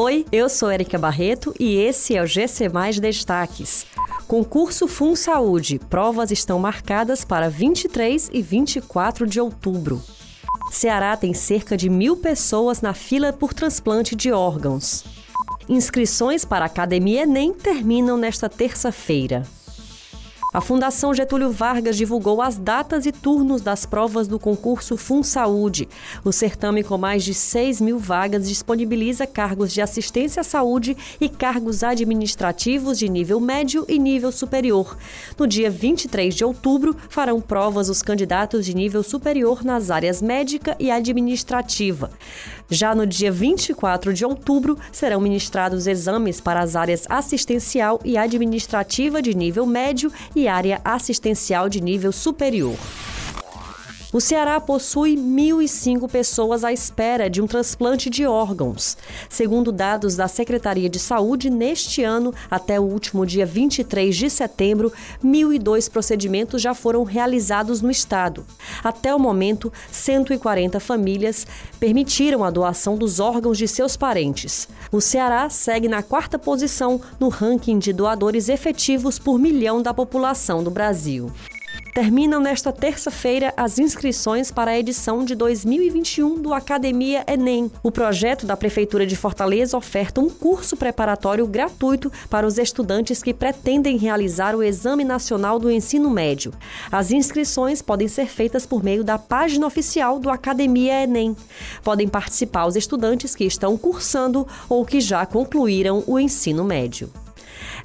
Oi, eu sou Erika Barreto e esse é o GC Mais Destaques. Concurso Fun Saúde. Provas estão marcadas para 23 e 24 de outubro. Ceará tem cerca de mil pessoas na fila por transplante de órgãos. Inscrições para a Academia Enem terminam nesta terça-feira. A Fundação Getúlio Vargas divulgou as datas e turnos das provas do concurso Fun Saúde. O certame, com mais de 6 mil vagas, disponibiliza cargos de assistência à saúde e cargos administrativos de nível médio e nível superior. No dia 23 de outubro, farão provas os candidatos de nível superior nas áreas médica e administrativa. Já no dia 24 de outubro, serão ministrados exames para as áreas assistencial e administrativa de nível médio e área assistencial de nível superior. O Ceará possui 1.005 pessoas à espera de um transplante de órgãos. Segundo dados da Secretaria de Saúde, neste ano, até o último dia 23 de setembro, 1.002 procedimentos já foram realizados no estado. Até o momento, 140 famílias permitiram a doação dos órgãos de seus parentes. O Ceará segue na quarta posição no ranking de doadores efetivos por milhão da população do Brasil. Terminam nesta terça-feira as inscrições para a edição de 2021 do Academia Enem. O projeto da Prefeitura de Fortaleza oferta um curso preparatório gratuito para os estudantes que pretendem realizar o Exame Nacional do Ensino Médio. As inscrições podem ser feitas por meio da página oficial do Academia Enem. Podem participar os estudantes que estão cursando ou que já concluíram o ensino médio.